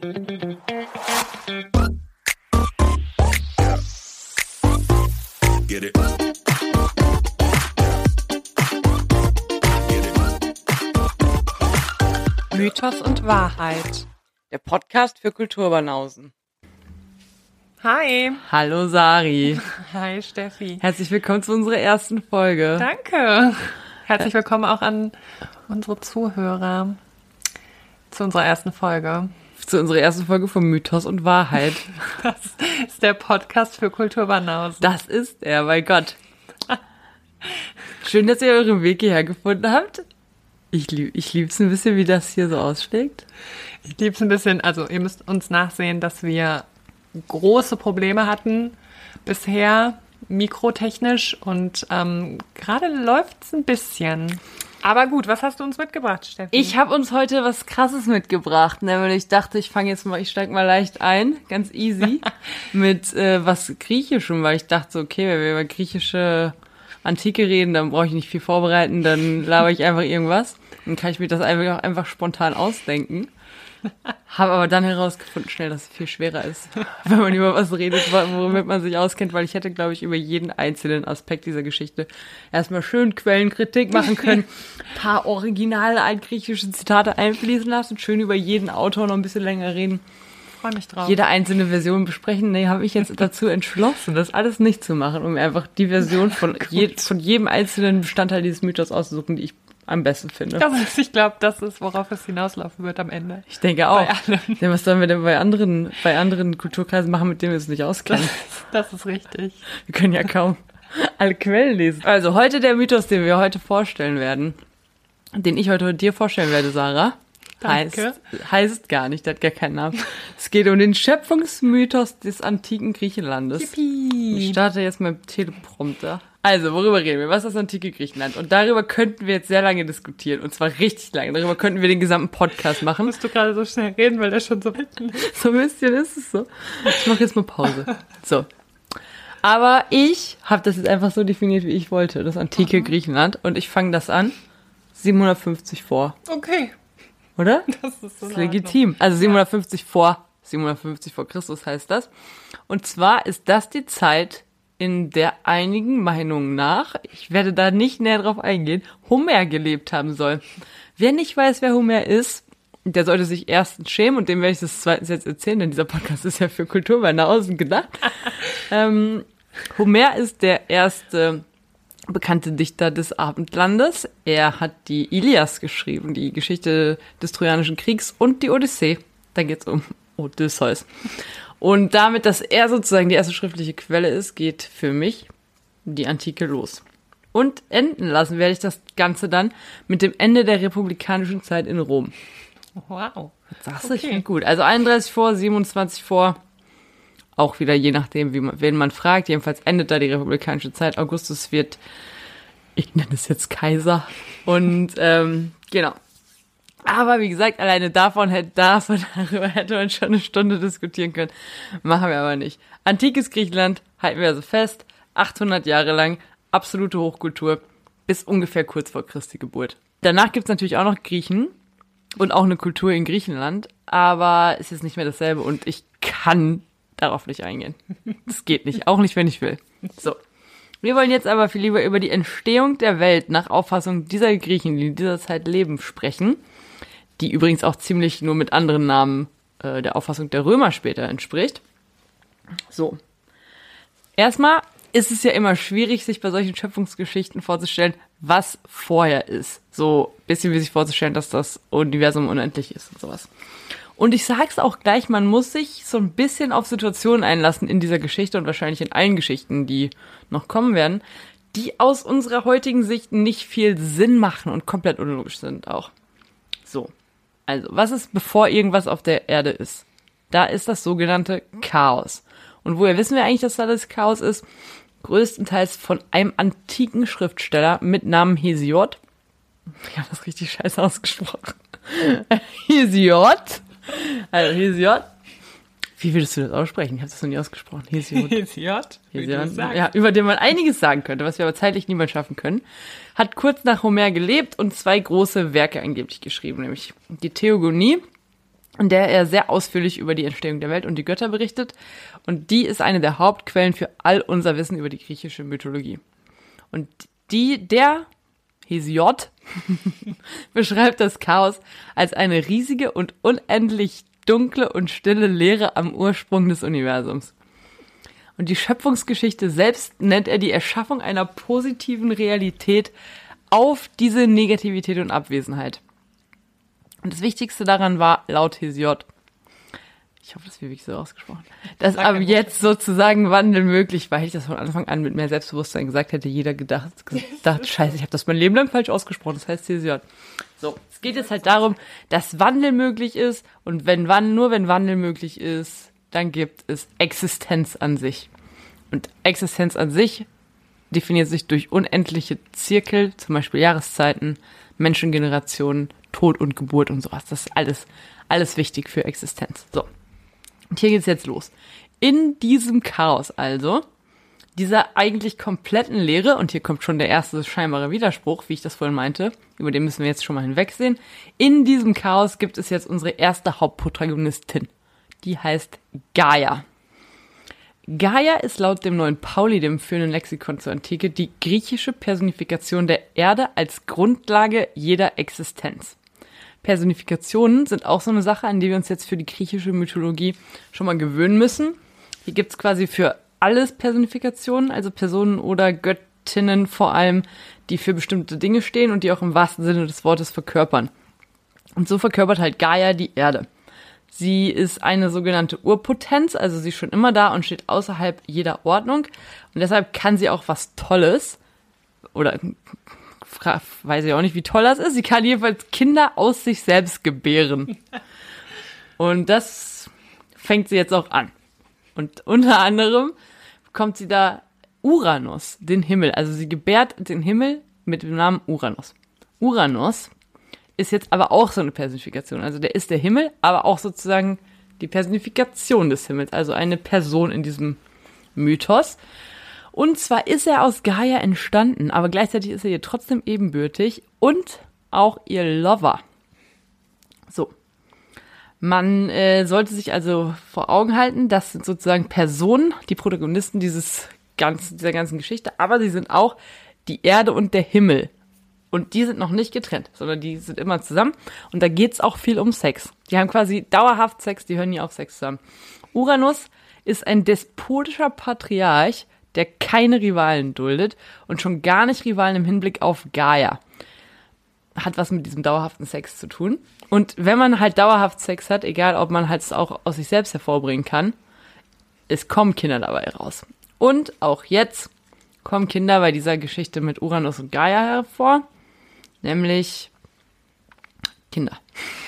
Get it. Mythos und Wahrheit. Der Podcast für Kulturbanausen. Hi. Hallo Sari. Hi Steffi. Herzlich willkommen zu unserer ersten Folge. Danke. Herzlich willkommen auch an unsere Zuhörer zu unserer ersten Folge. Zu unserer ersten Folge von Mythos und Wahrheit. Das ist der Podcast für Kulturbanausen. Das ist er, mein Gott. Schön, dass ihr euren Weg hierher gefunden habt. Ich, lieb, ich lieb's ein bisschen, wie das hier so ausschlägt. Ich liebe es ein bisschen, also ihr müsst uns nachsehen, dass wir große Probleme hatten bisher, mikrotechnisch und ähm, gerade läuft es ein bisschen. Aber gut, was hast du uns mitgebracht, Steffi? Ich habe uns heute was Krasses mitgebracht, nämlich ich dachte, ich fange jetzt mal, ich steig mal leicht ein, ganz easy, mit äh, was Griechischem, weil ich dachte, so, okay, wenn wir über griechische Antike reden, dann brauche ich nicht viel vorbereiten, dann laber ich einfach irgendwas. Dann kann ich mir das einfach, einfach spontan ausdenken. Habe aber dann herausgefunden schnell, dass es viel schwerer ist, wenn man über was redet, womit man sich auskennt, weil ich hätte, glaube ich, über jeden einzelnen Aspekt dieser Geschichte erstmal schön Quellenkritik machen können, paar originale altgriechische Zitate einfließen lassen, schön über jeden Autor noch ein bisschen länger reden, freue mich drauf. jede einzelne Version besprechen. Nee, habe ich jetzt dazu entschlossen, das alles nicht zu machen, um einfach die Version von, je, von jedem einzelnen Bestandteil dieses Mythos auszusuchen, die ich am besten finde. Das ist, ich glaube, das ist, worauf es hinauslaufen wird am Ende. Ich denke auch. Denn was sollen wir denn bei anderen, bei anderen Kulturkreisen machen, mit denen wir es nicht auskennen? Das ist richtig. Wir können ja kaum alle Quellen lesen. Also heute der Mythos, den wir heute vorstellen werden, den ich heute dir vorstellen werde, Sarah, heißt, Danke. heißt gar nicht, der hat gar keinen Namen. Es geht um den Schöpfungsmythos des antiken Griechenlandes. Ich Yippie. starte jetzt mit dem Teleprompter. Also, worüber reden wir? Was ist das antike Griechenland? Und darüber könnten wir jetzt sehr lange diskutieren. Und zwar richtig lange. Darüber könnten wir den gesamten Podcast machen. Musst du gerade so schnell reden, weil der schon so mitten ist. So ein bisschen ist es so. Ich mache jetzt mal Pause. So. Aber ich habe das jetzt einfach so definiert, wie ich wollte. Das antike Griechenland. Und ich fange das an. 750 vor. Okay. Oder? Das ist so Das ist legitim. Also 750 vor. 750 vor Christus heißt das. Und zwar ist das die Zeit, in der einigen Meinungen nach, ich werde da nicht näher drauf eingehen, Homer gelebt haben soll. Wer nicht weiß, wer Homer ist, der sollte sich erstens schämen und dem werde ich das zweitens jetzt erzählen, denn dieser Podcast ist ja für Kulturbanausen gedacht. ähm, Homer ist der erste bekannte Dichter des Abendlandes. Er hat die Ilias geschrieben, die Geschichte des Trojanischen Kriegs und die Odyssee. Da geht's um Odysseus. Und damit, dass er sozusagen die erste schriftliche Quelle ist, geht für mich die Antike los. Und enden lassen werde ich das Ganze dann mit dem Ende der republikanischen Zeit in Rom. Wow. Das Okay. ist okay. gut. Also 31 vor, 27 vor. Auch wieder je nachdem, wie man, wen man fragt. Jedenfalls endet da die republikanische Zeit. Augustus wird, ich nenne es jetzt Kaiser. Und ähm, genau. Aber wie gesagt, alleine davon hätte, davon, darüber hätte man schon eine Stunde diskutieren können. Machen wir aber nicht. Antikes Griechenland halten wir also fest. 800 Jahre lang absolute Hochkultur bis ungefähr kurz vor Christi Geburt. Danach gibt's natürlich auch noch Griechen und auch eine Kultur in Griechenland, aber es ist nicht mehr dasselbe und ich kann darauf nicht eingehen. Das geht nicht, auch nicht, wenn ich will. So. Wir wollen jetzt aber viel lieber über die Entstehung der Welt nach Auffassung dieser Griechen, die in dieser Zeit leben, sprechen, die übrigens auch ziemlich nur mit anderen Namen äh, der Auffassung der Römer später entspricht. So. Erstmal ist es ja immer schwierig, sich bei solchen Schöpfungsgeschichten vorzustellen, was vorher ist. So bisschen wie sich vorzustellen, dass das Universum unendlich ist und sowas. Und ich sag's auch gleich, man muss sich so ein bisschen auf Situationen einlassen in dieser Geschichte und wahrscheinlich in allen Geschichten, die noch kommen werden, die aus unserer heutigen Sicht nicht viel Sinn machen und komplett unlogisch sind auch. So. Also, was ist bevor irgendwas auf der Erde ist? Da ist das sogenannte Chaos. Und woher wissen wir eigentlich, dass da das Chaos ist? Größtenteils von einem antiken Schriftsteller mit Namen Hesiod. Ich habe das richtig scheiße ausgesprochen. Hesiod. Also Hesiod. Wie würdest du das aussprechen? Ich habe das noch nie ausgesprochen. Hesiod. Hesiod, Hesiod. Ja, über den man einiges sagen könnte, was wir aber zeitlich niemals schaffen können. Hat kurz nach Homer gelebt und zwei große Werke angeblich geschrieben, nämlich die Theogonie, in der er sehr ausführlich über die Entstehung der Welt und die Götter berichtet. Und die ist eine der Hauptquellen für all unser Wissen über die griechische Mythologie. Und die, der Hesiod beschreibt das Chaos als eine riesige und unendlich dunkle und stille Leere am Ursprung des Universums. Und die Schöpfungsgeschichte selbst nennt er die Erschaffung einer positiven Realität auf diese Negativität und Abwesenheit. Und das Wichtigste daran war, laut Hesiod, ich hoffe, das wird wirklich so ausgesprochen, dass ab jetzt sozusagen Wandel möglich war. Hätte ich das von Anfang an mit mehr Selbstbewusstsein gesagt, hätte jeder gedacht, gedacht scheiße, ich habe das mein Leben lang falsch ausgesprochen. Das heißt Hesiod. So, es geht jetzt halt darum, dass Wandel möglich ist und wenn wann, nur wenn Wandel möglich ist, dann gibt es Existenz an sich. Und Existenz an sich definiert sich durch unendliche Zirkel, zum Beispiel Jahreszeiten, Menschengenerationen, Tod und Geburt und sowas. Das ist alles, alles wichtig für Existenz. So. Und hier geht's jetzt los. In diesem Chaos also, dieser eigentlich kompletten Leere, und hier kommt schon der erste scheinbare Widerspruch, wie ich das vorhin meinte, über den müssen wir jetzt schon mal hinwegsehen. In diesem Chaos gibt es jetzt unsere erste Hauptprotagonistin. Die heißt Gaia. Gaia ist laut dem neuen Pauli, dem führenden Lexikon zur Antike, die griechische Personifikation der Erde als Grundlage jeder Existenz. Personifikationen sind auch so eine Sache, an die wir uns jetzt für die griechische Mythologie schon mal gewöhnen müssen. Hier gibt's quasi für alles Personifikationen, also Personen oder Göttinnen vor allem, die für bestimmte Dinge stehen und die auch im wahrsten Sinne des Wortes verkörpern. Und so verkörpert halt Gaia die Erde. Sie ist eine sogenannte Urpotenz, also sie ist schon immer da und steht außerhalb jeder Ordnung. Und deshalb kann sie auch was Tolles oder weiß ich auch nicht, wie toll das ist. Sie kann jedenfalls Kinder aus sich selbst gebären. Und das fängt sie jetzt auch an. Und unter anderem bekommt sie da Uranus, den Himmel. Also sie gebärt den Himmel mit dem Namen Uranus. Uranus ist jetzt aber auch so eine Personifikation. Also der ist der Himmel, aber auch sozusagen die Personifikation des Himmels, also eine Person in diesem Mythos. Und zwar ist er aus Gaia entstanden, aber gleichzeitig ist er ihr trotzdem ebenbürtig und auch ihr Lover. So. Man äh, sollte sich also vor Augen halten, das sind sozusagen Personen, die Protagonisten dieses ganzen, dieser ganzen Geschichte, aber sie sind auch die Erde und der Himmel. Und die sind noch nicht getrennt, sondern die sind immer zusammen. Und da geht's auch viel um Sex. Die haben quasi dauerhaft Sex, die hören nie auf Sex zusammen. Uranus ist ein despotischer Patriarch, der keine Rivalen duldet und schon gar nicht Rivalen im Hinblick auf Gaia. Hat was mit diesem dauerhaften Sex zu tun. Und wenn man halt dauerhaft Sex hat, egal ob man halt es auch aus sich selbst hervorbringen kann, es kommen Kinder dabei raus. Und auch jetzt kommen Kinder bei dieser Geschichte mit Uranus und Gaia hervor nämlich Kinder.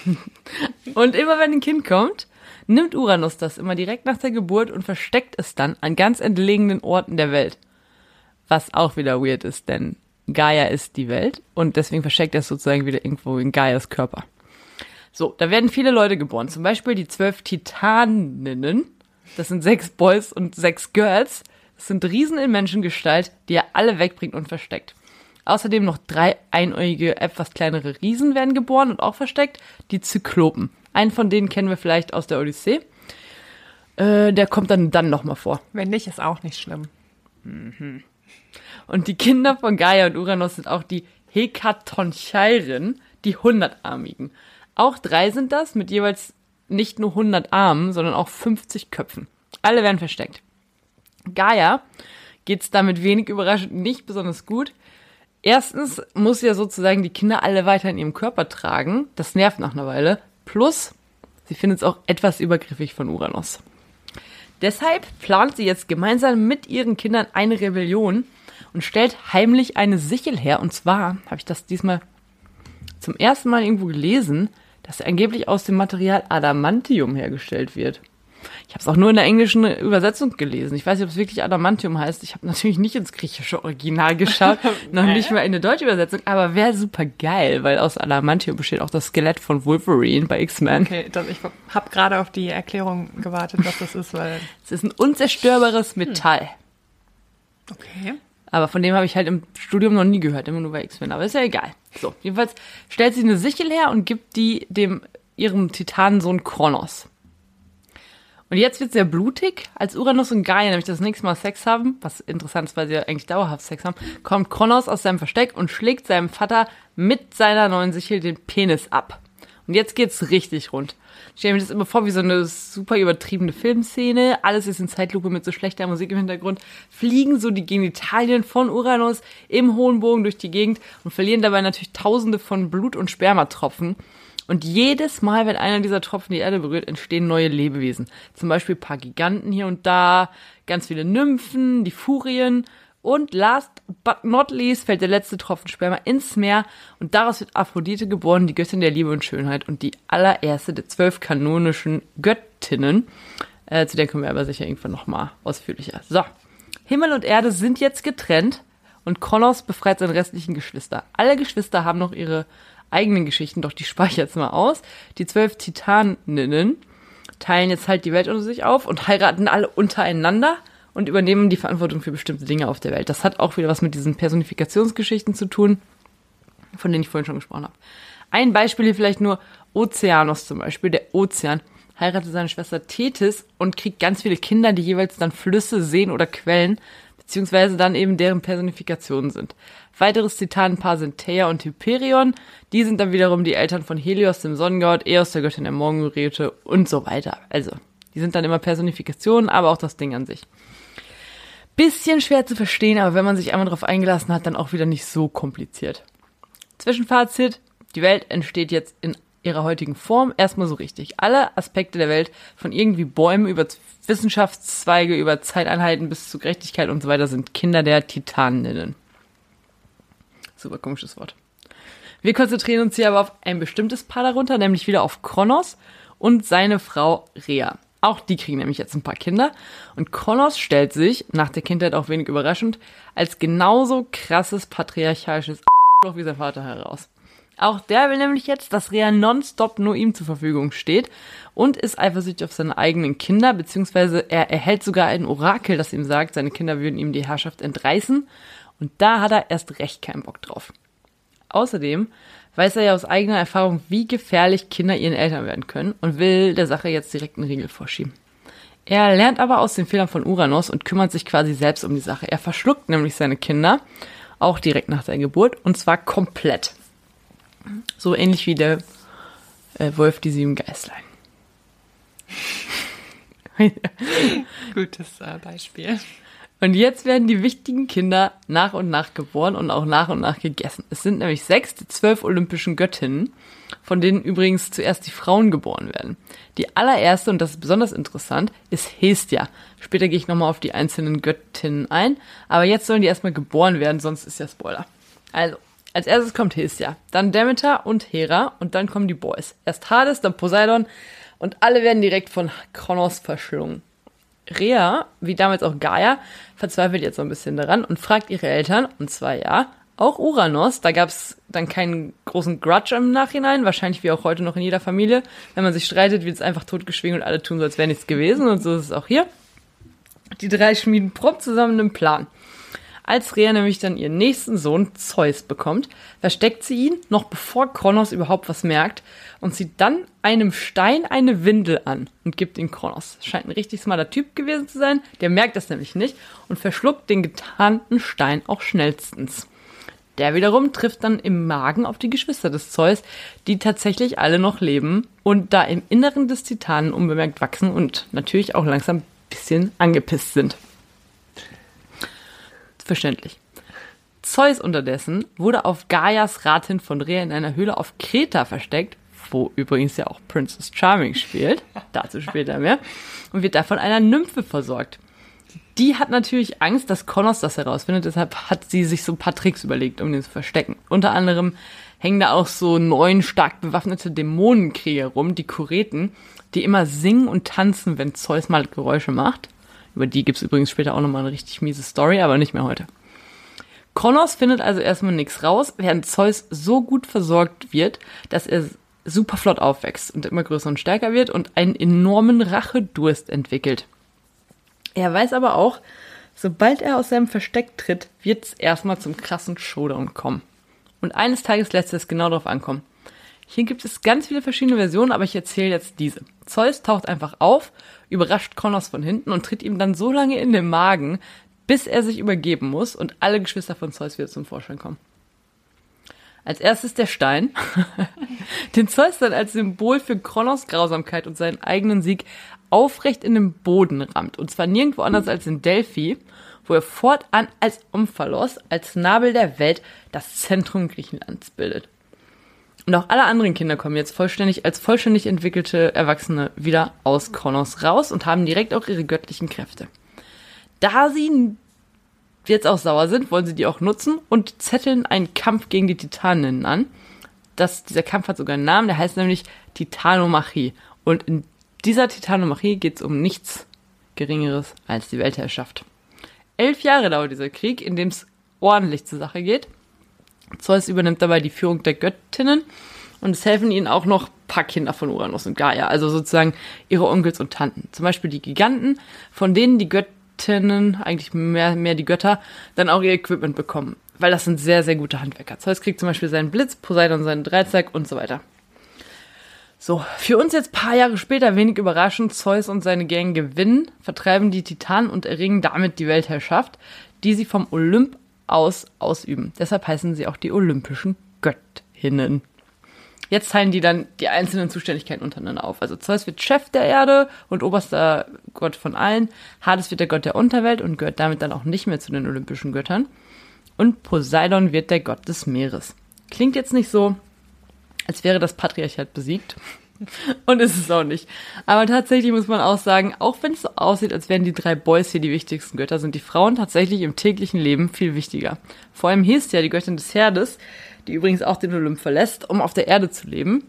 und immer wenn ein Kind kommt, nimmt Uranus das immer direkt nach der Geburt und versteckt es dann an ganz entlegenen Orten der Welt. Was auch wieder weird ist, denn Gaia ist die Welt und deswegen versteckt er es sozusagen wieder irgendwo in Gaias Körper. So, da werden viele Leute geboren. Zum Beispiel die zwölf Titaninnen. Das sind sechs Boys und sechs Girls. Das sind Riesen in Menschengestalt, die er alle wegbringt und versteckt. Außerdem noch drei einäugige, etwas kleinere Riesen werden geboren und auch versteckt, die Zyklopen. Einen von denen kennen wir vielleicht aus der Odyssee. Äh, der kommt dann dann nochmal vor. Wenn nicht, ist auch nicht schlimm. Mhm. Und die Kinder von Gaia und Uranus sind auch die Hekatoncheiren, die hundertarmigen. Auch drei sind das, mit jeweils nicht nur 100 Armen, sondern auch 50 Köpfen. Alle werden versteckt. Gaia geht's damit wenig überraschend nicht besonders gut. Erstens muss ja sozusagen die Kinder alle weiter in ihrem Körper tragen. Das nervt nach einer Weile. Plus, sie findet es auch etwas übergriffig von Uranus. Deshalb plant sie jetzt gemeinsam mit ihren Kindern eine Rebellion und stellt heimlich eine Sichel her. Und zwar habe ich das diesmal zum ersten Mal irgendwo gelesen, dass angeblich aus dem Material Adamantium hergestellt wird. Ich habe es auch nur in der englischen Übersetzung gelesen. Ich weiß nicht, ob es wirklich Adamantium heißt. Ich habe natürlich nicht ins griechische Original geschaut, noch nicht mal in der deutsche Übersetzung, aber wäre super geil, weil aus Adamantium besteht auch das Skelett von Wolverine bei X-Men. Okay, das, ich habe gerade auf die Erklärung gewartet, was das ist, weil es ist ein unzerstörbares Metall. Okay. Aber von dem habe ich halt im Studium noch nie gehört, immer nur bei X-Men. Aber ist ja egal. So, jedenfalls stellt sie eine Sichel her und gibt die dem ihrem Titanensohn Kronos. Und jetzt wird sehr blutig, als Uranus und Gaia nämlich das nächste Mal Sex haben, was interessant ist, weil sie ja eigentlich dauerhaft Sex haben, kommt Kronos aus seinem Versteck und schlägt seinem Vater mit seiner neuen Sichel den Penis ab. Und jetzt geht's richtig rund. Ich stelle mir das immer vor wie so eine super übertriebene Filmszene. Alles ist in Zeitlupe mit so schlechter Musik im Hintergrund. Fliegen so die Genitalien von Uranus im hohen Bogen durch die Gegend und verlieren dabei natürlich tausende von Blut- und Spermatropfen. Und jedes Mal, wenn einer dieser Tropfen die Erde berührt, entstehen neue Lebewesen. Zum Beispiel ein paar Giganten hier und da, ganz viele Nymphen, die Furien. Und last but not least fällt der letzte Tropfen Sperma ins Meer und daraus wird Aphrodite geboren, die Göttin der Liebe und Schönheit und die allererste der zwölf kanonischen Göttinnen. Äh, zu der kommen wir aber sicher irgendwann nochmal ausführlicher. So, Himmel und Erde sind jetzt getrennt und Kronos befreit seine restlichen Geschwister. Alle Geschwister haben noch ihre eigenen Geschichten, doch die spare ich jetzt mal aus. Die zwölf Titaninnen teilen jetzt halt die Welt unter sich auf und heiraten alle untereinander und übernehmen die Verantwortung für bestimmte Dinge auf der Welt. Das hat auch wieder was mit diesen Personifikationsgeschichten zu tun, von denen ich vorhin schon gesprochen habe. Ein Beispiel hier vielleicht nur Ozeanos zum Beispiel. Der Ozean heiratet seine Schwester Tethys und kriegt ganz viele Kinder, die jeweils dann Flüsse, Seen oder Quellen beziehungsweise dann eben deren Personifikationen sind. Weiteres Titanenpaar sind Theia und Hyperion. Die sind dann wiederum die Eltern von Helios, dem Sonnengott, Eos, der Göttin der Morgengeräte und so weiter. Also, die sind dann immer Personifikationen, aber auch das Ding an sich. Bisschen schwer zu verstehen, aber wenn man sich einmal darauf eingelassen hat, dann auch wieder nicht so kompliziert. Zwischenfazit, die Welt entsteht jetzt in ihrer heutigen Form erstmal so richtig. Alle Aspekte der Welt, von irgendwie Bäumen über Wissenschaftszweige, über Zeiteinheiten bis zu Gerechtigkeit und so weiter, sind Kinder der Titaninnen. Super komisches Wort. Wir konzentrieren uns hier aber auf ein bestimmtes Paar darunter, nämlich wieder auf Kronos und seine Frau Rhea. Auch die kriegen nämlich jetzt ein paar Kinder. Und Kronos stellt sich, nach der Kindheit auch wenig überraschend, als genauso krasses patriarchalisches wie sein Vater heraus. Auch der will nämlich jetzt, dass Rea nonstop nur ihm zur Verfügung steht und ist eifersüchtig auf seine eigenen Kinder, beziehungsweise er erhält sogar ein Orakel, das ihm sagt, seine Kinder würden ihm die Herrschaft entreißen. Und da hat er erst recht keinen Bock drauf. Außerdem weiß er ja aus eigener Erfahrung, wie gefährlich Kinder ihren Eltern werden können und will der Sache jetzt direkt einen Riegel vorschieben. Er lernt aber aus den Fehlern von Uranus und kümmert sich quasi selbst um die Sache. Er verschluckt nämlich seine Kinder, auch direkt nach der Geburt, und zwar komplett. So ähnlich wie der äh, Wolf die sieben Geißlein. Gutes äh, Beispiel. Und jetzt werden die wichtigen Kinder nach und nach geboren und auch nach und nach gegessen. Es sind nämlich sechs der zwölf olympischen Göttinnen, von denen übrigens zuerst die Frauen geboren werden. Die allererste, und das ist besonders interessant, ist Hestia. Später gehe ich nochmal auf die einzelnen Göttinnen ein, aber jetzt sollen die erstmal geboren werden, sonst ist ja Spoiler. Also, als erstes kommt Hestia, dann Demeter und Hera und dann kommen die Boys. Erst Hades, dann Poseidon und alle werden direkt von Kronos verschlungen. Rhea, wie damals auch Gaia, verzweifelt jetzt so ein bisschen daran und fragt ihre Eltern, und zwar ja, auch Uranus, da gab es dann keinen großen Grudge im Nachhinein, wahrscheinlich wie auch heute noch in jeder Familie. Wenn man sich streitet, wird es einfach totgeschwiegen und alle tun so, als wäre nichts gewesen und so ist es auch hier. Die drei schmieden prompt zusammen einen Plan. Als Rhea nämlich dann ihren nächsten Sohn Zeus bekommt, versteckt sie ihn, noch bevor Kronos überhaupt was merkt, und zieht dann einem Stein eine Windel an und gibt ihn Kronos. Scheint ein richtig smarter Typ gewesen zu sein, der merkt das nämlich nicht und verschluckt den getarnten Stein auch schnellstens. Der wiederum trifft dann im Magen auf die Geschwister des Zeus, die tatsächlich alle noch leben und da im Inneren des Titanen unbemerkt wachsen und natürlich auch langsam ein bisschen angepisst sind verständlich. Zeus unterdessen wurde auf Gaias Ratin von Rhea in einer Höhle auf Kreta versteckt, wo übrigens ja auch Princess Charming spielt, dazu später mehr, und wird davon einer Nymphe versorgt. Die hat natürlich Angst, dass Kronos das herausfindet, deshalb hat sie sich so ein paar Tricks überlegt, um den zu verstecken. Unter anderem hängen da auch so neun stark bewaffnete Dämonenkrieger rum, die Kureten, die immer singen und tanzen, wenn Zeus mal Geräusche macht. Über die gibt's übrigens später auch nochmal eine richtig miese Story, aber nicht mehr heute. Kronos findet also erstmal nichts raus, während Zeus so gut versorgt wird, dass er super flott aufwächst und immer größer und stärker wird und einen enormen Rachedurst entwickelt. Er weiß aber auch, sobald er aus seinem Versteck tritt, wird's erstmal zum krassen Showdown kommen. Und eines Tages lässt es genau darauf ankommen. Hier gibt es ganz viele verschiedene Versionen, aber ich erzähle jetzt diese. Zeus taucht einfach auf, überrascht Kronos von hinten und tritt ihm dann so lange in den Magen, bis er sich übergeben muss und alle Geschwister von Zeus wieder zum Vorschein kommen. Als erstes der Stein, den Zeus dann als Symbol für Kronos Grausamkeit und seinen eigenen Sieg aufrecht in den Boden rammt. Und zwar nirgendwo anders als in Delphi, wo er fortan als Omphalos, als Nabel der Welt, das Zentrum Griechenlands bildet. Und auch alle anderen Kinder kommen jetzt vollständig als vollständig entwickelte Erwachsene wieder aus Kronos raus und haben direkt auch ihre göttlichen Kräfte. Da sie jetzt auch sauer sind, wollen sie die auch nutzen und zetteln einen Kampf gegen die Titaninnen an. Das, dieser Kampf hat sogar einen Namen, der heißt nämlich Titanomachie. Und in dieser Titanomachie geht es um nichts Geringeres als die Weltherrschaft. Elf Jahre dauert dieser Krieg, in dem es ordentlich zur Sache geht. Zeus übernimmt dabei die Führung der Göttinnen und es helfen ihnen auch noch paar Kinder von Uranus und Gaia, also sozusagen ihre Onkels und Tanten. Zum Beispiel die Giganten, von denen die Göttinnen, eigentlich mehr, mehr die Götter, dann auch ihr Equipment bekommen. Weil das sind sehr, sehr gute Handwerker. Zeus kriegt zum Beispiel seinen Blitz, Poseidon seinen Dreizack und so weiter. So, für uns jetzt paar Jahre später, wenig überraschend, Zeus und seine Gang gewinnen, vertreiben die Titanen und erringen damit die Weltherrschaft, die sie vom Olymp aus ausüben. Deshalb heißen sie auch die olympischen Göttinnen. Jetzt teilen die dann die einzelnen Zuständigkeiten untereinander auf. Also Zeus wird Chef der Erde und oberster Gott von allen. Hades wird der Gott der Unterwelt und gehört damit dann auch nicht mehr zu den olympischen Göttern. Und Poseidon wird der Gott des Meeres. Klingt jetzt nicht so, als wäre das Patriarchat besiegt. Und ist es auch nicht. Aber tatsächlich muss man auch sagen, auch wenn es so aussieht, als wären die drei Boys hier die wichtigsten Götter, sind die Frauen tatsächlich im täglichen Leben viel wichtiger. Vor allem Hestia, die Göttin des Herdes, die übrigens auch den Olymp verlässt, um auf der Erde zu leben.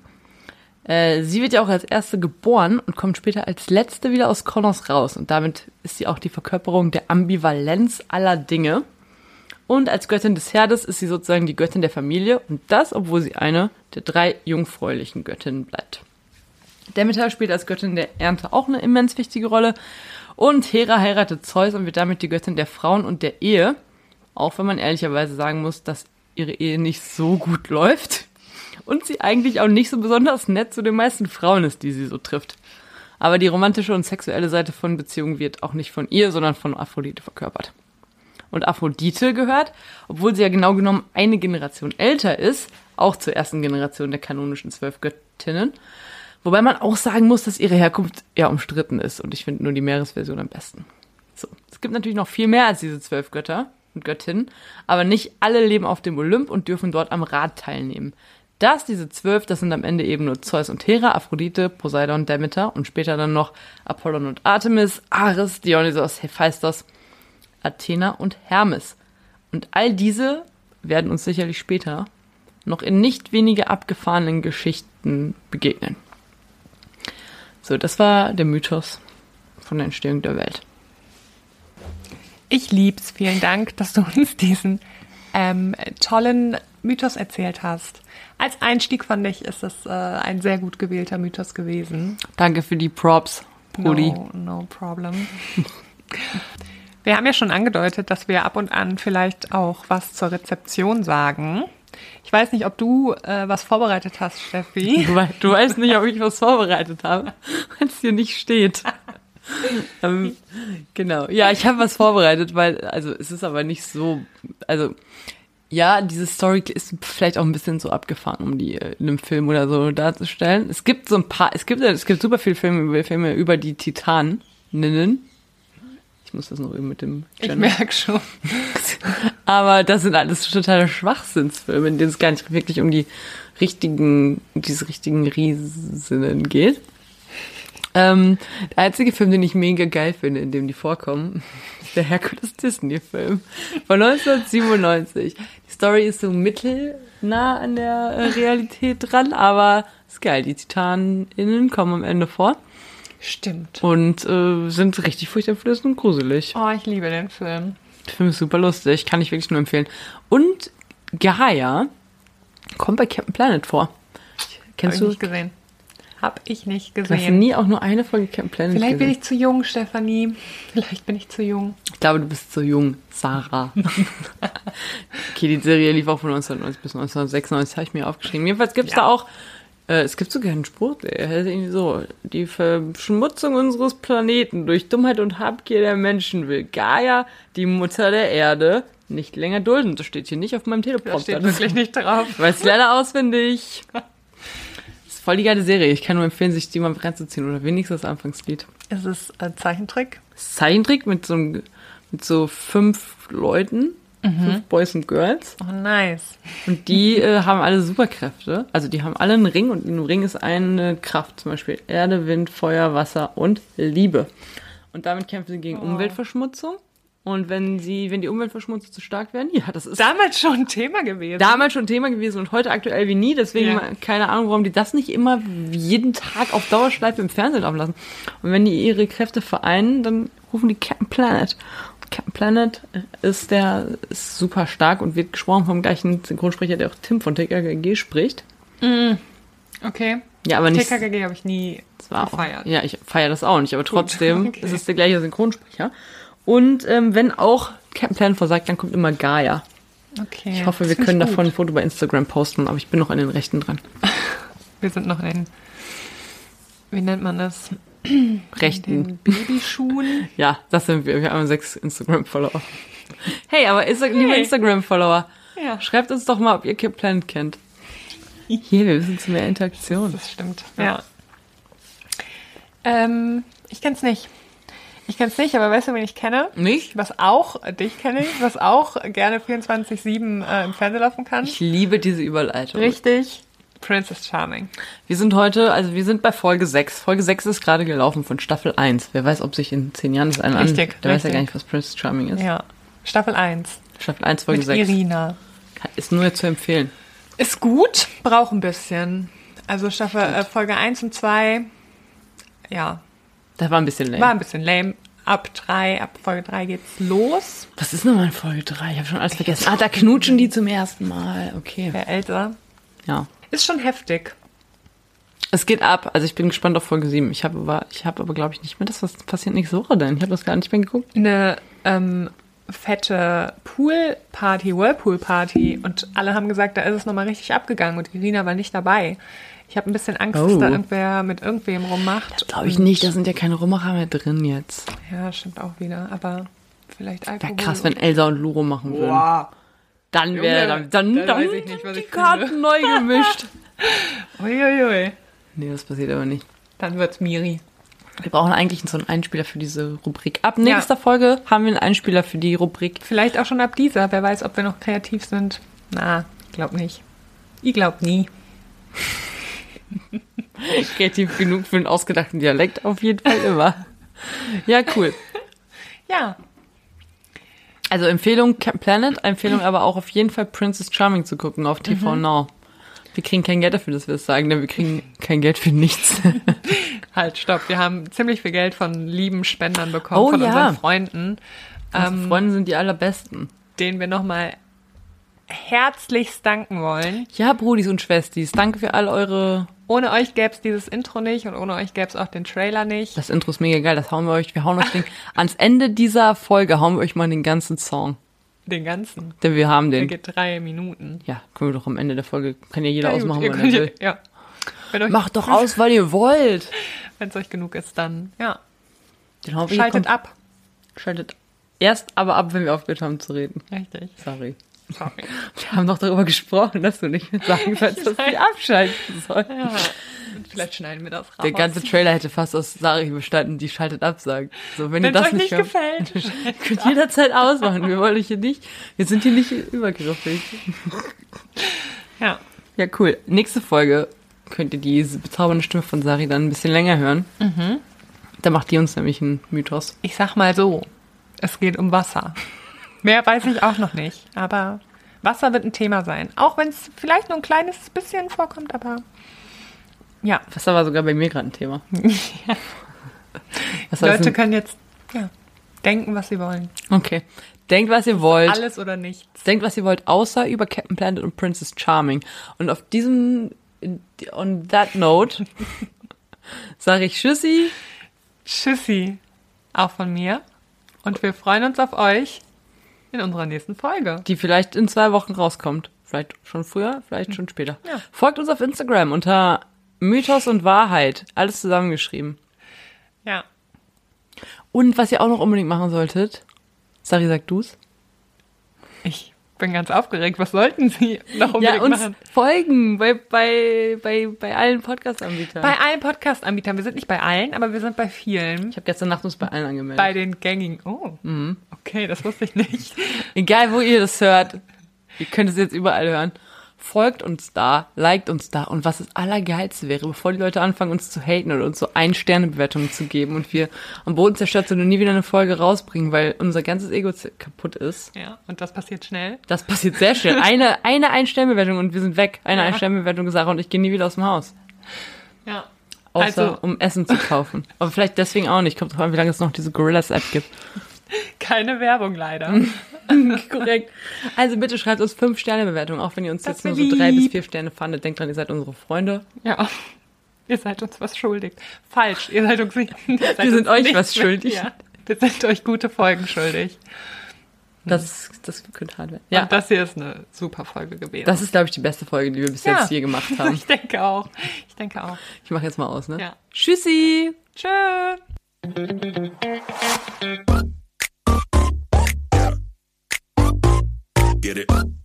Äh, sie wird ja auch als erste geboren und kommt später als letzte wieder aus Kronos raus. Und damit ist sie auch die Verkörperung der Ambivalenz aller Dinge. Und als Göttin des Herdes ist sie sozusagen die Göttin der Familie und das, obwohl sie eine der drei jungfräulichen Göttinnen bleibt. Demeter spielt als Göttin der Ernte auch eine immens wichtige Rolle. Und Hera heiratet Zeus und wird damit die Göttin der Frauen und der Ehe. Auch wenn man ehrlicherweise sagen muss, dass ihre Ehe nicht so gut läuft. Und sie eigentlich auch nicht so besonders nett zu den meisten Frauen ist, die sie so trifft. Aber die romantische und sexuelle Seite von Beziehungen wird auch nicht von ihr, sondern von Aphrodite verkörpert. Und Aphrodite gehört, obwohl sie ja genau genommen eine Generation älter ist, auch zur ersten Generation der kanonischen zwölf Göttinnen. Wobei man auch sagen muss, dass ihre Herkunft eher umstritten ist und ich finde nur die Meeresversion am besten. So, es gibt natürlich noch viel mehr als diese zwölf Götter und Göttinnen, aber nicht alle leben auf dem Olymp und dürfen dort am Rat teilnehmen. Das, diese zwölf, das sind am Ende eben nur Zeus und Hera, Aphrodite, Poseidon, Demeter und später dann noch Apollon und Artemis, Ares, Dionysos, Hephaistos, Athena und Hermes. Und all diese werden uns sicherlich später noch in nicht wenige abgefahrenen Geschichten begegnen. So, das war der Mythos von der Entstehung der Welt. Ich lieb's. Vielen Dank, dass du uns diesen ähm, tollen Mythos erzählt hast. Als Einstieg fand ich, ist das äh, ein sehr gut gewählter Mythos gewesen. Danke für die Props, Brudi. No, no problem. wir haben ja schon angedeutet, dass wir ab und an vielleicht auch was zur Rezeption sagen. Ich weiß nicht, ob du äh, was vorbereitet hast, Steffi. Du, du weißt nicht, ob ich was vorbereitet habe, wenn es hier nicht steht. ähm, genau. Ja, ich habe was vorbereitet, weil, also es ist aber nicht so, also ja, diese Story ist vielleicht auch ein bisschen so abgefahren, um die äh, in einem Film oder so darzustellen. Es gibt so ein paar, es gibt, es gibt super viele Filme, Filme über die Titaninnen. Ich muss das noch eben mit dem Channel. Ich merke schon. Aber das sind alles totale Schwachsinnsfilme, in denen es gar nicht wirklich um die richtigen, diese richtigen Riesinnen geht. Ähm, der einzige Film, den ich mega geil finde, in dem die vorkommen, ist der Hercules Disney-Film von 1997. Die Story ist so mittelnah an der äh, Realität dran, aber ist geil. Die TitanInnen kommen am Ende vor. Stimmt. Und äh, sind richtig furchteinflößend und gruselig. Oh, ich liebe den Film. Der Film ist super lustig, kann ich wirklich nur empfehlen. Und Gaia kommt bei Captain Planet vor. Kennst Hab du? Ich nicht gesehen. Hab ich nicht gesehen. Du hast nie auch nur eine Folge Captain Planet Vielleicht gesehen. bin ich zu jung, Stefanie. Vielleicht bin ich zu jung. Ich glaube, du bist zu jung, Sarah. okay, die Serie lief auch von 1990 bis 1996, habe ich mir aufgeschrieben. Jedenfalls gibt es ja. da auch Äh, es gibt sogar einen Spruch, der heißt irgendwie so, die Verschmutzung unseres Planeten durch Dummheit und Habgier der Menschen will Gaia, die Mutter der Erde, nicht länger dulden. Das steht hier nicht auf meinem Teleprompter. steht wirklich nicht drauf. Ich weiß leider auswendig. Das ist voll die geile Serie. Ich kann nur empfehlen, sich die mal reinzuziehen oder wenigstens das Anfangslied. Ist es ein Zeichentrick? Zeichentrick mit so, einem- mit so fünf Leuten, fünf Boys und Girls. Oh, nice. Und die äh, haben alle Superkräfte. Also die haben alle einen Ring und in dem Ring ist eine Kraft, zum Beispiel Erde, Wind, Feuer, Wasser und Liebe. Und damit kämpfen sie gegen Umweltverschmutzung. Und wenn sie, wenn die Umweltverschmutzung zu stark werden, ja, das ist Damals schon ein Thema gewesen. damals schon Thema gewesen und heute aktuell wie nie. Deswegen Ja. keine Ahnung, warum die das nicht immer jeden Tag auf Dauerschleife im Fernsehen laufen lassen. Und wenn die ihre Kräfte vereinen, dann rufen die Captain Planet. Planet ist der ist super stark und wird gesprochen vom gleichen Synchronsprecher, der auch Tim von TKKG spricht. okay. Ja, aber nicht. TKKG habe ich nie war auch, gefeiert. ja, ich feiere das auch nicht, aber trotzdem okay. ist es der gleiche Synchronsprecher. Und ähm, wenn auch Captain Planet versagt, dann kommt immer Gaia. Okay. Ich hoffe, wir können davon ein. Foto bei Instagram posten, aber ich bin noch an den Rechten dran. Wir sind noch in den, wie nennt man das? Rechten. Babyschuhen. Ja, das sind wir. Wir haben sechs Instagram-Follower. Hey, aber Insta liebe Hey. Instagram-Follower, Ja, schreibt uns doch mal, ob ihr Captain Planet kennt. Hier, wir müssen zu mehr Interaktion. das stimmt. Ja. Ähm, ich kenn's nicht. Ich kenn's nicht, aber weißt du, wen ich kenne? Nicht? Was auch, äh, dich kenne ich, was auch gerne 24-7 äh, im Fernsehen laufen kann. Ich liebe diese Überleitung. Richtig. Princess Charming. Wir sind heute, also wir sind bei Folge 6. Folge 6 ist gerade gelaufen von Staffel 1. Wer weiß, ob sich in zehn Jahren das eine Richtig, an, der weiß ja richtig. gar nicht, was Prince Charming ist. Ja. Staffel 1. Staffel 1, Folge Mit 6. Irina. Ist nur zu empfehlen. Ist gut, braucht ein bisschen. Also Staffel, äh, Folge 1 und 2, ja, Das war ein bisschen lame. war ein bisschen lame. Ab 3, ab Folge 3 geht's los. was ist nochmal in Folge 3? Ich habe schon alles vergessen. Ah, da knutschen die zum ersten Mal. Okay. Wer älter. Ja. Ist schon heftig. Es geht ab. Also ich bin gespannt auf Folge 7. Ich habe aber, ich habe aber glaube ich nicht mehr das, was passiert nächste Woche denn. Ich habe das gar nicht mehr geguckt. Eine ähm, fette Poolparty, Whirlpool-Party und alle haben gesagt, da ist es nochmal richtig abgegangen und Irina war nicht dabei. Ich habe ein bisschen Angst, dass Oh. da irgendwer mit irgendwem rummacht. Glaube ich nicht. Da sind ja keine Rummacher mehr drin jetzt. Ja, stimmt auch wieder. Aber vielleicht Alkohol. Wäre krass, wenn Elsa und Luro machen würden. Wow. Dann wäre Junge, dann, dann, dann dann weiß ich nicht, was die ich Karten neu gemischt. Uiuiui. nee, das passiert aber nicht. Dann wird's Miri. Wir brauchen eigentlich so einen Einspieler für diese Rubrik. Ab nächster Folge haben wir einen Einspieler für die Rubrik. Vielleicht auch schon ab dieser. Wer weiß, ob wir noch kreativ sind. Na, ich glaub nicht. Ich glaub nie. Kreativ genug für einen ausgedachten Dialekt auf jeden Fall immer. Ja, cool. Ja. Also Empfehlung Planet, Empfehlung aber auch auf jeden Fall Princess Charming zu gucken auf TV Mhm. Now. Wir kriegen kein Geld dafür, dass wir das sagen, denn wir kriegen kein Geld für nichts. Halt, stopp. Wir haben ziemlich viel Geld von lieben Spendern bekommen, Oh, von ja. unseren Freunden, Unsere ähm, Freunde sind die allerbesten. denen wir nochmal herzlichst danken wollen. Ja, Brudis und Schwestis, danke für all eure. Ohne euch gäb's dieses Intro nicht und ohne euch gäb's auch den Trailer nicht. Das Intro ist mega geil, das hauen wir euch. Wir hauen euch den, ans Ende dieser Folge hauen wir euch mal den ganzen Song. Den ganzen. Denn wir haben Der den. geht drei Minuten. Ja, können wir doch am Ende der Folge, kann ja jeder Ja, gut, ausmachen, wann könnt er will. Ja. Wenn Macht doch aus, weil ihr wollt. wenn es euch genug ist, dann ja. Den hauen wir Schaltet ab. Schaltet erst aber ab, wenn wir aufgehört haben zu reden. Richtig. Sorry. Sorry. Wir haben doch darüber gesprochen, dass du nicht sagen sollst, dass wir abschalten sollen. Ja. Vielleicht schneiden wir das raus. Der ganze Trailer hätte fast aus Sari bestanden, die schaltet ab sagt. So, wenn Wenn ihr das euch nicht hört, gefällt. könnt ihr jederzeit ausmachen. Wir wollen euch hier nicht, wir sind hier nicht übergriffig. ja. Ja, cool. Nächste Folge könnt ihr diese bezaubernde Stimme von Sari dann ein bisschen länger hören. Da macht die uns nämlich einen Mythos. Ich sag mal so, es geht um Wasser. Mehr weiß ich auch noch nicht, aber Wasser wird ein Thema sein. Auch wenn es vielleicht nur ein kleines bisschen vorkommt, aber ja. Wasser war sogar bei mir gerade ein Thema. Heißt Leute können jetzt ja, denken, was sie wollen. Okay. Denkt, was ihr wollt. Alles oder nichts. Denkt, was ihr wollt, außer über Captain Planet und Princess Charming. Und auf diesem, on that note, sage ich Tschüssi. Tschüssi. Auch von mir. Und wir freuen uns auf euch in unserer nächsten Folge. die vielleicht in zwei Wochen rauskommt. Vielleicht schon früher, vielleicht schon später. Ja. Folgt uns auf Instagram unter Mythos und Wahrheit. Alles zusammengeschrieben. Ja. Und was ihr auch noch unbedingt machen solltet, Sari, sag du's. Ich bin ganz aufgeregt. Was sollten Sie noch unbedingt Ja, uns machen? folgen bei, bei, bei, bei allen Podcast-Anbietern. Bei allen Podcast-Anbietern. Wir sind nicht bei allen, aber wir sind bei vielen. ich habe gestern Nacht uns bei allen angemeldet. Bei den gängigen. Oh, okay, das wusste ich nicht. Egal, wo ihr das hört, ihr könnt es jetzt überall hören. Folgt uns da, liked uns da. Und was das Allergeilste wäre, bevor die Leute anfangen, uns zu haten oder uns so Ein-Sterne-Bewertungen zu geben und wir am Boden zerstört sind und nie wieder eine Folge rausbringen, weil unser ganzes Ego kaputt ist. Ja, und das passiert schnell. Das passiert sehr schnell. Eine, eine Ein-Sterne-Bewertung und wir sind weg. Eine Ja. Ein-Sterne-Bewertung, Sarah und ich gehen nie wieder aus dem Haus. Ja. Außer Also- um Essen zu kaufen. Aber vielleicht deswegen auch nicht. Kommt drauf an, wie lange es noch diese Gorillas-App gibt. Keine Werbung leider. Korrekt. Also bitte schreibt uns fünf Sterne Bewertungen, auch wenn ihr uns Das jetzt nur so drei lieb. bis vier Sterne fandet. Denkt dran, ihr seid unsere Freunde. Ja. Ihr seid uns was schuldig. Falsch. Ihr seid uns nicht. seid Wir sind euch was schuldig. Ja. Wir sind euch gute Folgen schuldig. Das, das könnte hart werden. Ja, Und das hier ist eine super Folge gewesen. das ist, glaube ich, die beste Folge, die wir bis Ja. jetzt je gemacht haben. ich denke auch. Ich denke auch. Ich mache jetzt mal aus, ne? Ja. Tschüssi! Tschö. Get it.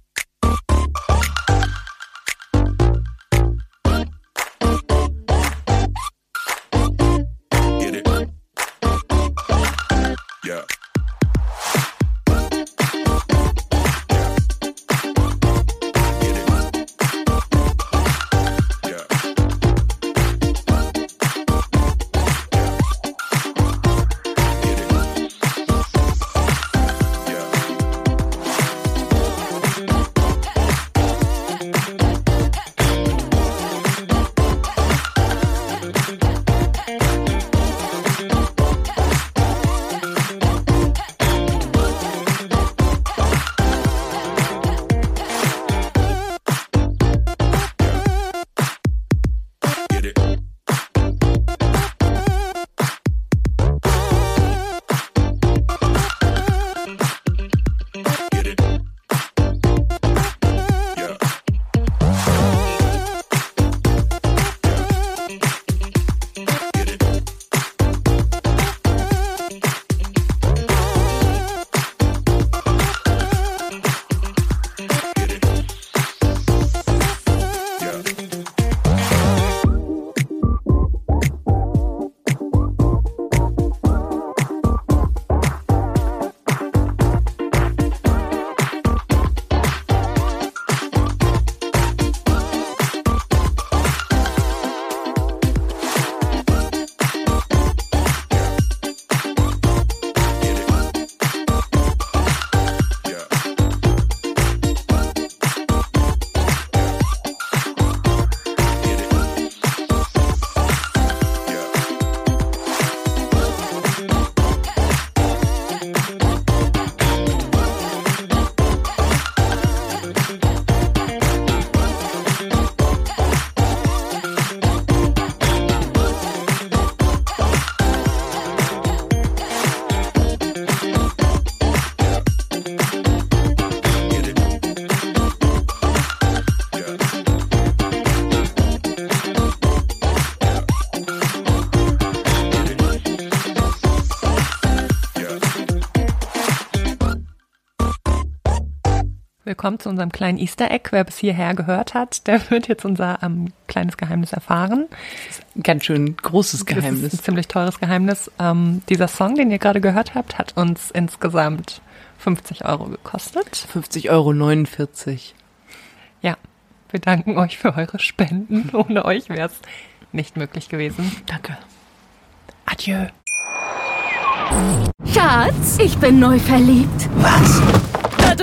Willkommen zu unserem kleinen Easter Egg. Wer bis hierher gehört hat, der wird jetzt unser ähm, kleines Geheimnis erfahren. Ein ganz schön großes Das ist Geheimnis. ein ziemlich teures Geheimnis. Ähm, dieser Song, den ihr gerade gehört habt, hat uns insgesamt 50 Euro gekostet. 50,49 Euro. Ja, wir danken euch für eure Spenden. Ohne euch wäre es nicht möglich gewesen. Danke. Adieu. Schatz, ich bin neu verliebt. Was?